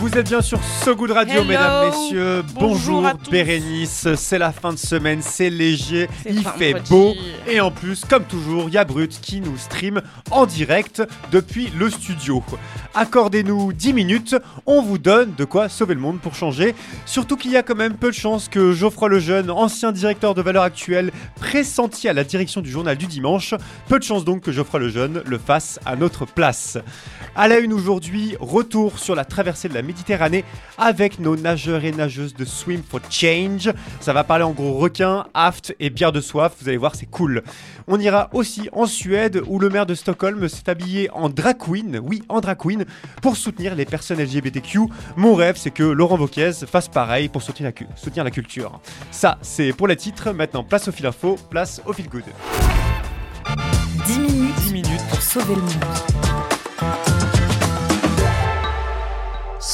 Vous êtes bien sur So Good Radio, Hello. mesdames, messieurs. Bonjour Bonjour, à tous. Bérénice. C'est la fin de semaine, c'est léger, il fait beau. Et en plus, comme toujours, il y a Brut qui nous stream en direct depuis le studio. Accordez-nous 10 minutes, on vous donne de quoi sauver le monde pour changer. Surtout qu'il y a quand même peu de chances que Geoffroy Lejeune, ancien directeur de Valeurs Actuelles, pressenti à la direction du journal du dimanche, peu de chances donc que Geoffroy Lejeune le fasse à notre place. À la une aujourd'hui, retour sur la traversée de la Méditerranée avec nos nageurs et nageuses de Swim for Change. Ça va parler en gros requin, aft et bière de soif. Vous allez voir, c'est cool. On ira aussi en Suède où le maire de Stockholm s'est habillé en drag queen, oui, en drag queen, pour soutenir les personnes LGBTQ. Mon rêve, c'est que Laurent Wauquiez fasse pareil pour soutenir la, cu- soutenir la culture. Ça, c'est pour les titres. Maintenant, place au fil info, place au fil good. 10 minutes, 10 minutes pour sauver le monde.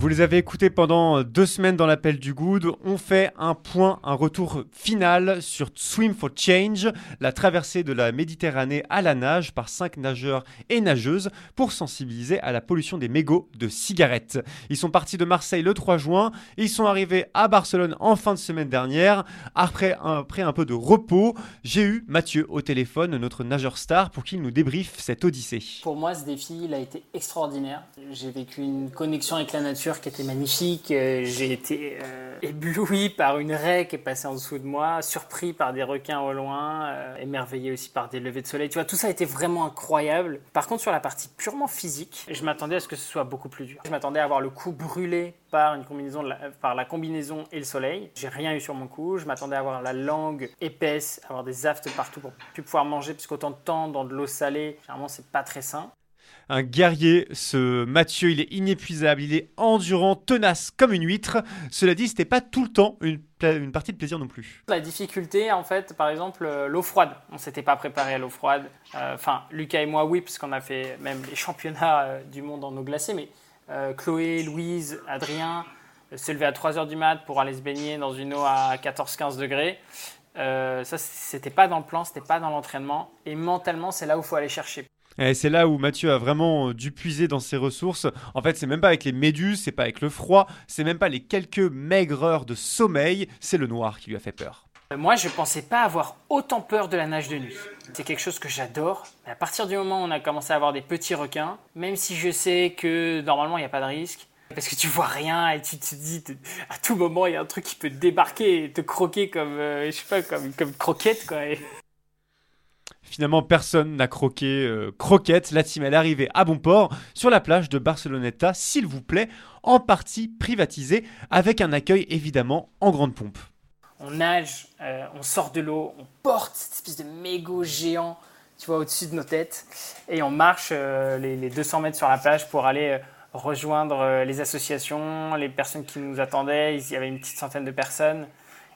Vous les avez écoutés pendant deux semaines dans l'appel du Good. On fait un point, un retour final sur Swim for Change, la traversée de la Méditerranée à la nage par cinq nageurs et nageuses pour sensibiliser à la pollution des mégots de cigarettes. Ils sont partis de Marseille le 3 juin ils sont arrivés à Barcelone en fin de semaine dernière. Après un, après un peu de repos, j'ai eu Mathieu au téléphone, notre nageur star, pour qu'il nous débriefe cette odyssée. Pour moi, ce défi, a été extraordinaire. J'ai vécu une connexion avec la nature qui était magnifique. Euh, J'ai été euh, ébloui par une raie qui est passée en dessous de moi, surpris par des requins au loin, euh, émerveillé aussi par des levées de soleil. Tu vois, tout ça a été vraiment incroyable. Par contre, sur la partie purement physique, je m'attendais à ce que ce soit beaucoup plus dur. Je m'attendais à avoir le cou brûlé par une combinaison la- par la combinaison et le soleil. J'ai rien eu sur mon cou. Je m'attendais à avoir la langue épaisse, avoir des aftes partout pour plus pouvoir manger, puisqu'autant de temps dans de l'eau salée, généralement, c'est pas très sain. Un guerrier, ce Mathieu, il est inépuisable, il est endurant, tenace comme une huître. Cela dit, c'était pas tout le temps une, partie de plaisir non plus. La difficulté, en fait, par exemple, euh, l'eau froide. On s'était pas préparé à l'eau froide. Euh, Enfin, Lucas et moi, oui, puisqu'on a fait même les championnats euh, du monde en eau glacée. Mais Chloé, Louise, Adrien euh, se lever à 3h du mat pour aller se baigner dans une eau à 14-15 degrés. Euh, ça, c'était pas dans le plan, c'était pas dans l'entraînement. Et mentalement, c'est là où il faut aller chercher. Et c'est là où Mathieu a vraiment euh, dû puiser dans ses ressources. En fait, c'est même pas avec les méduses, c'est pas avec le froid, c'est même pas les quelques maigres heures de sommeil, c'est le noir qui lui a fait peur. Moi, je pensais pas avoir autant peur de la nage de nuit. C'est quelque chose que j'adore. À partir du moment où on a commencé à avoir des petits requins, même si je sais que normalement il n'y a pas de risque, parce que tu vois rien et tu te dis à tout moment il y a un truc qui peut te débarquer et te croquer comme euh, je sais pas comme comme croquette quoi. Finalement, personne n'a croqué euh, croquette. La team est arrivée à bon port sur la plage de Barceloneta, s'il vous plaît, en partie privatisée, avec un accueil évidemment en grande pompe. On nage, euh, on sort de l'eau, on porte cette espèce de mégot géant, tu vois, au-dessus de nos têtes, et on marche euh, les, les 200 mètres sur la plage pour aller rejoindre les associations, les personnes qui nous attendaient. Il y avait une petite centaine de personnes.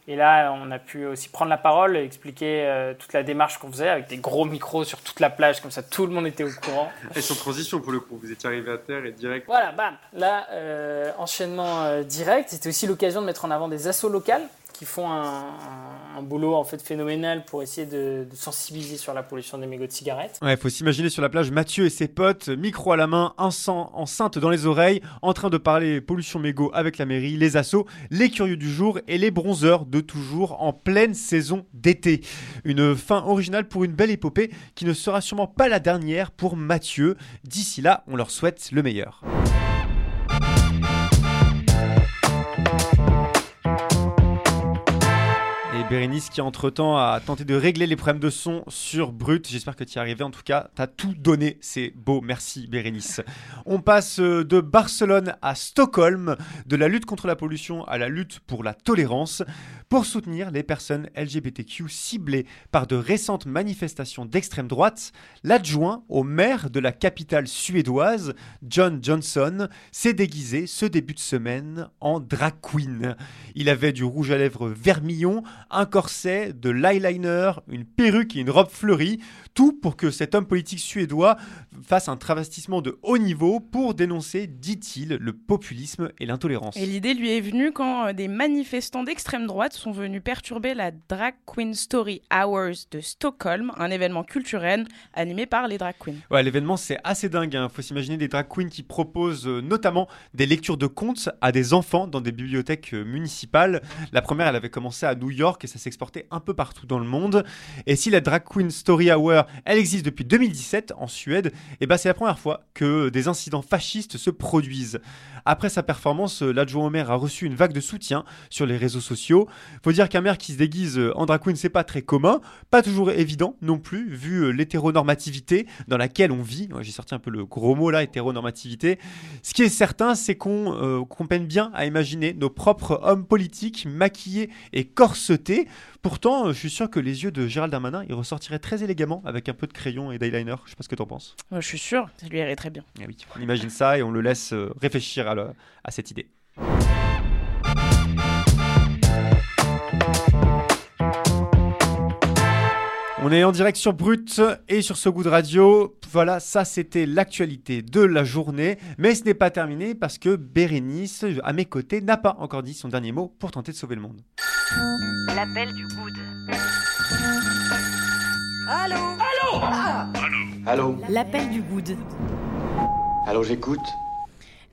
Et là, on a pu aussi prendre la parole et expliquer euh, toute la démarche qu'on faisait avec des gros micros sur toute la plage, comme ça tout le monde était au courant. Et sans transition pour le coup, vous étiez arrivé à terre et direct. Voilà, bam. Là, euh, enchaînement euh, direct. C'était aussi l'occasion de mettre en avant des assos locales font un, boulot en fait phénoménal pour essayer de, sensibiliser sur la pollution des mégots de cigarettes. Ouais, faut s'imaginer sur la plage Mathieu et ses potes, micro à la main, enceinte dans les oreilles, en train de parler pollution mégot avec la mairie, les assos, les curieux du jour et les bronzeurs de toujours en pleine saison d'été. Une fin originale pour une belle épopée qui ne sera sûrement pas la dernière pour Mathieu. D'ici là, on leur souhaite le meilleur. Bérénice qui entre-temps a tenté de régler les problèmes de son sur Brut. J'espère que tu y arrivé. En tout cas, tu as tout donné. C'est beau. Merci Bérénice. On passe euh, de Barcelone à Stockholm, de la lutte contre la pollution à la lutte pour la tolérance, pour soutenir les personnes LGBTQ ciblées par de récentes manifestations d'extrême droite. L'adjoint au maire de la capitale suédoise, John Johnson, s'est déguisé ce début de semaine en drag queen. Il avait du rouge à lèvres vermillon, un corset, de l'eyeliner, une perruque et une robe fleurie, tout pour que cet homme politique suédois fasse un travestissement de haut niveau pour dénoncer, dit-il, le populisme et l'intolérance. Et l'idée lui est venue quand euh, des manifestants d'extrême droite sont venus perturber la Drag Queen Story Hours de Stockholm, un événement culturel animé par les drag queens. Ouais, l'événement c'est assez dingue. Il hein. faut s'imaginer des drag queens qui proposent euh, notamment des lectures de contes à des enfants dans des bibliothèques euh, municipales. La première, elle avait commencé à New York et ça s'exportait un peu partout dans le monde. Et si la Drag Queen Story Hour, elle existe depuis 2017 en Suède, et eh ben c'est la première fois que des incidents fascistes se produisent. Après sa performance, euh, l'adjoint au maire a reçu une vague de soutien sur les réseaux sociaux. Faut dire qu'un maire qui se déguise euh, en drag queen, c'est pas très commun, pas toujours évident non plus, vu euh, l'hétéronormativité dans laquelle on vit. J'ai sorti un peu le gros mot là, hétéronormativité. Ce qui est certain, c'est qu'on peine bien à imaginer nos propres hommes politiques maquillés et corsetés. Pourtant, je suis sûr que les yeux de Gérald Darmanin, ils ressortiraient très élégamment avec un peu de crayon et d'eyeliner. Je sais pas ce que t'en penses. je suis sûr, ça lui irait très bien. Eh oui, on imagine ça et on le laisse réfléchir à à, cette idée. On est en direct sur Brut et sur ce goût de radio. Voilà, ça c'était l'actualité de la journée. Mais ce n'est pas terminé parce que Bérénice, à mes côtés, n'a pas encore dit son dernier mot pour tenter de sauver le monde. L'appel du good. Allô Allô Allô Allô L'appel du good. Allô, j'écoute.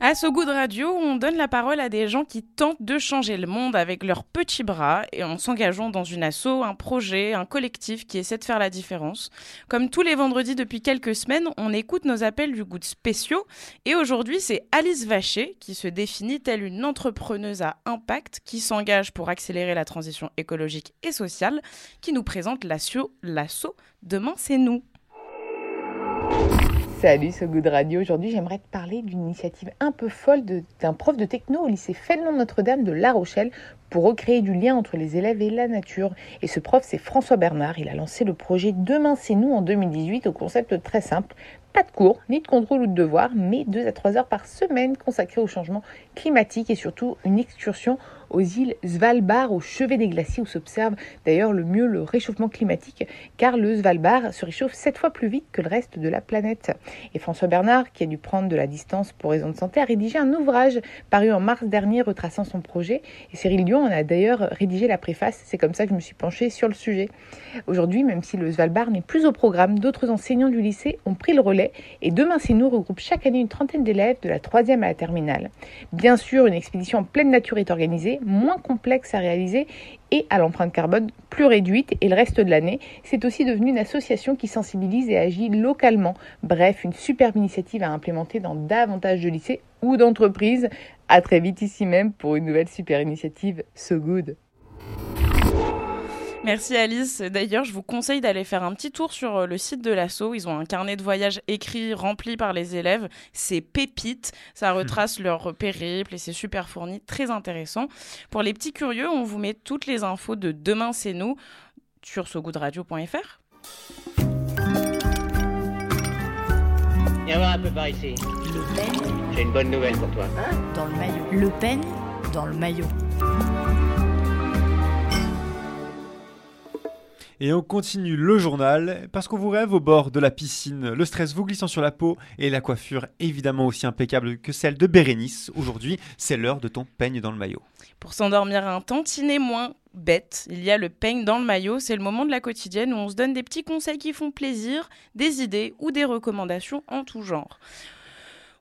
À ce goût de radio, on donne la parole à des gens qui tentent de changer le monde avec leurs petits bras et en s'engageant dans une asso, un projet, un collectif qui essaie de faire la différence. Comme tous les vendredis depuis quelques semaines, on écoute nos appels du goût spéciaux et aujourd'hui c'est Alice Vacher qui se définit telle une entrepreneuse à impact qui s'engage pour accélérer la transition écologique et sociale qui nous présente l'asso Demain c'est nous. Salut ce goût de radio. Aujourd'hui, j'aimerais te parler d'une initiative un peu folle d'un prof de techno au lycée Fénelon Notre-Dame de La Rochelle pour recréer du lien entre les élèves et la nature. Et ce prof, c'est François Bernard. Il a lancé le projet Demain c'est nous en 2018 au concept très simple. Pas de cours, ni de contrôle ou de devoir, mais 2 à 3 heures par semaine consacrées au changement climatique et surtout une excursion aux îles Svalbard, au chevet des glaciers, où s'observe d'ailleurs le mieux le réchauffement climatique, car le Svalbard se réchauffe 7 fois plus vite que le reste de la planète. Et François Bernard, qui a dû prendre de la distance pour raison de santé, a rédigé un ouvrage paru en mars dernier retraçant son projet. Et Cyril Dion en a d'ailleurs rédigé la préface. C'est comme ça que je me suis penchée sur le sujet. Aujourd'hui, même si le Svalbard n'est plus au programme, d'autres enseignants du lycée ont pris le relais. Et Demain C'est nous regroupe chaque année une trentaine d'élèves de la troisième à la terminale. Bien sûr, une expédition en pleine nature est organisée moins complexe à réaliser et à l'empreinte carbone plus réduite et le reste de l'année. C'est aussi devenu une association qui sensibilise et agit localement. Bref, une superbe initiative à implémenter dans davantage de lycées ou d'entreprises. À très vite ici même pour une nouvelle super initiative So Good. Merci Alice. D'ailleurs, je vous conseille d'aller faire un petit tour sur euh, le site de l'ASSO. Ils ont un carnet de voyage écrit, rempli par les élèves. C'est pépite. Ça retrace leur périple et c'est super fourni, très intéressant. Pour les petits curieux, on vous met toutes les infos de Demain c'est nous sur sogoodradio.fr. Viens voir un peu par ici. Le peigne. J'ai une bonne nouvelle pour toi. Hein? Dans le maillot. Le peigne dans le maillot. Et on continue le journal parce qu'on vous rêve au bord de la piscine, le stress vous glissant sur la peau et la coiffure évidemment aussi impeccable que celle de Bérénice. Aujourd'hui, c'est l'heure de ton peigne dans le maillot. Pour s'endormir un tantinet moins bête, il y a le peigne dans le maillot. C'est le moment de la quotidienne où on se donne des petits conseils qui font plaisir, des idées ou des recommandations en tout genre.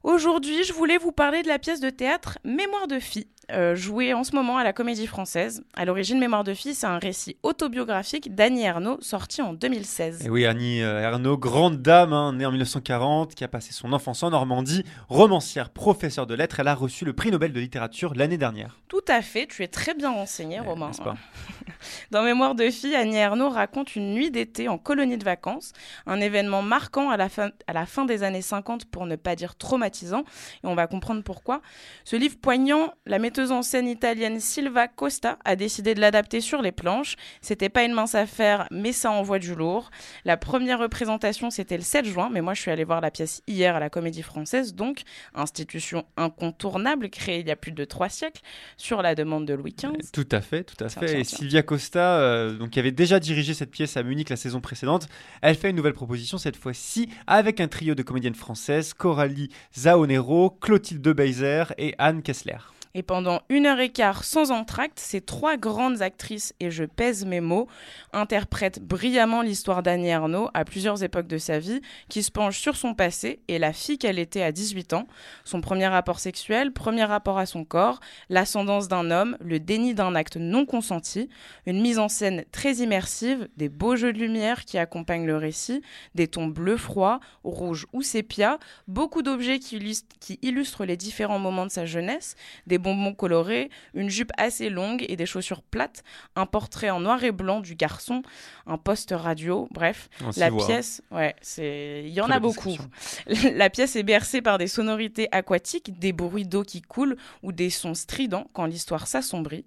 Aujourd'hui, je voulais vous parler de la pièce de théâtre Mémoire de fille euh, joué en ce moment à la Comédie Française. À l'origine, Mémoire de fille, c'est un récit autobiographique d'Annie Ernaux, sorti en 2016. Et oui, Annie euh, Ernaux, grande dame, hein, née en 1940, qui a passé son enfance en Normandie, romancière, professeure de lettres, elle a reçu le prix Nobel de littérature l'année dernière. Tout à fait, tu es très bien renseigné, Ouais, Romain. n'est-ce pas? Dans Mémoire de fille, Annie Ernaux raconte une nuit d'été en colonie de vacances, un événement marquant à la, fin, à la fin des années 50 pour ne pas dire traumatisant, et on va comprendre pourquoi. Ce livre poignant, la metteuse en scène italienne Silva Costa a décidé de l'adapter sur les planches. C'était pas une mince affaire, mais ça envoie du lourd. La première représentation, c'était le 7 juin, mais moi je suis allée voir la pièce hier à la Comédie Française, donc institution incontournable créée il y a plus de trois siècles sur la demande de Louis XV. Tout à fait, tout à Tiens, fait. tiens, Et. Sylvia Costa, euh, donc, qui avait déjà dirigé cette pièce à Munich la saison précédente, elle fait une nouvelle proposition cette fois-ci avec un trio de comédiennes françaises, Coralie Zaonero, Clotilde de Beyzer et Anne Kessler. Et pendant une heure et quart sans entracte, ces trois grandes actrices, et je pèse mes mots, interprètent brillamment l'histoire d'Annie Ernaux à plusieurs époques de sa vie, qui se penche sur son passé et la fille qu'elle était à 18 ans, son premier rapport sexuel, premier rapport à son corps, l'ascendance d'un homme, le déni d'un acte non consenti, une mise en scène très immersive, des beaux jeux de lumière qui accompagnent le récit, des tons bleu froid, rouge ou sépia, beaucoup d'objets qui illustrent, les différents moments de sa jeunesse, des bonbons colorés, une jupe assez longue et des chaussures plates, un portrait en noir et blanc du garçon, un poste radio, bref, On la voit. pièce, ouais, c'est il y en Très a beaucoup. La pièce est bercée par des sonorités aquatiques, des bruits d'eau qui coulent ou des sons stridents quand l'histoire s'assombrit.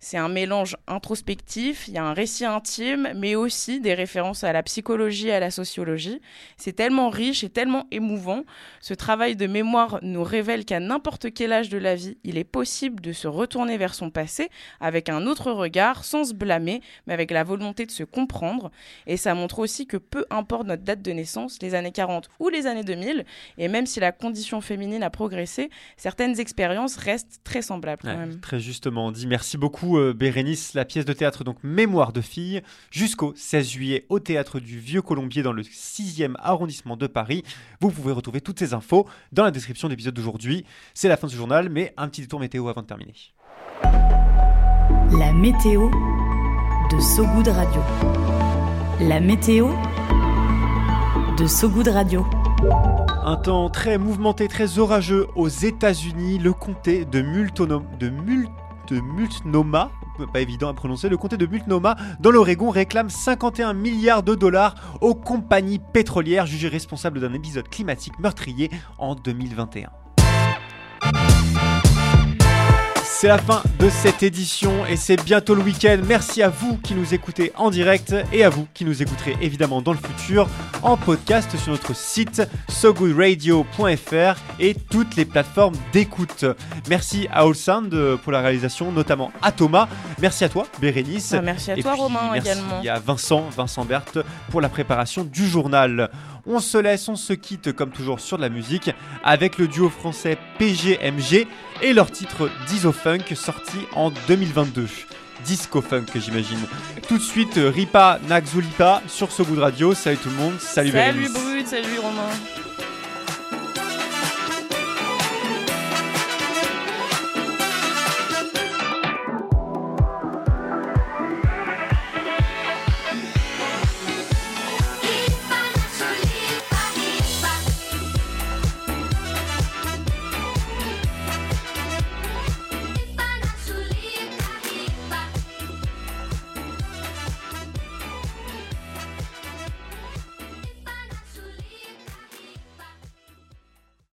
C'est un mélange introspectif, il y a un récit intime, mais aussi des références à la psychologie et à la sociologie. C'est tellement riche et tellement émouvant. Ce travail de mémoire nous révèle qu'à n'importe quel âge de la vie, il est possible de se retourner vers son passé avec un autre regard, sans se blâmer, mais avec la volonté de se comprendre. Et ça montre aussi que peu importe notre date de naissance, les années 40 ou les années 2000, et même si la condition féminine a progressé, certaines expériences restent très semblables quand Ouais, même. Très justement dit. Merci beaucoup, euh, Bérénice. La pièce de théâtre, donc Mémoire de fille, jusqu'au 16 juillet au théâtre du Vieux Colombier dans le 6e arrondissement de Paris. Vous pouvez retrouver toutes ces infos dans la description de l'épisode d'aujourd'hui. C'est la fin de ce journal, mais un petit détour météo avant de terminer. La météo de Sogoud Radio. La météo de Sogoud Radio. Un temps très mouvementé, très orageux aux États-Unis. Le comté de Multnomah, de, de Multnomah, pas évident à prononcer, le comté de Multnomah dans l'Oregon réclame 51 milliards de dollars aux compagnies pétrolières jugées responsables d'un épisode climatique meurtrier en 2021. C'est la fin de cette édition et c'est bientôt le week-end. Merci à vous qui nous écoutez en direct et à vous qui nous écouterez évidemment dans le futur en podcast sur notre site sogoodradio.fr et toutes les plateformes d'écoute. Merci à All Sound euh, pour la réalisation, notamment à Thomas. Merci à toi, Bérénice. Ah, merci à Et toi, puis, Romain, merci également. à Vincent, Vincent Berthe pour la préparation du journal. On se laisse, on se quitte comme toujours sur de la musique avec le duo français PGMG et leur titre Diso Funk sorti en 2022. Disco Funk j'imagine. Tout de suite Ripa Naxulipa sur ce bout de radio. Salut tout le monde, salut, Salut Bérénice. Brut, salut Romain.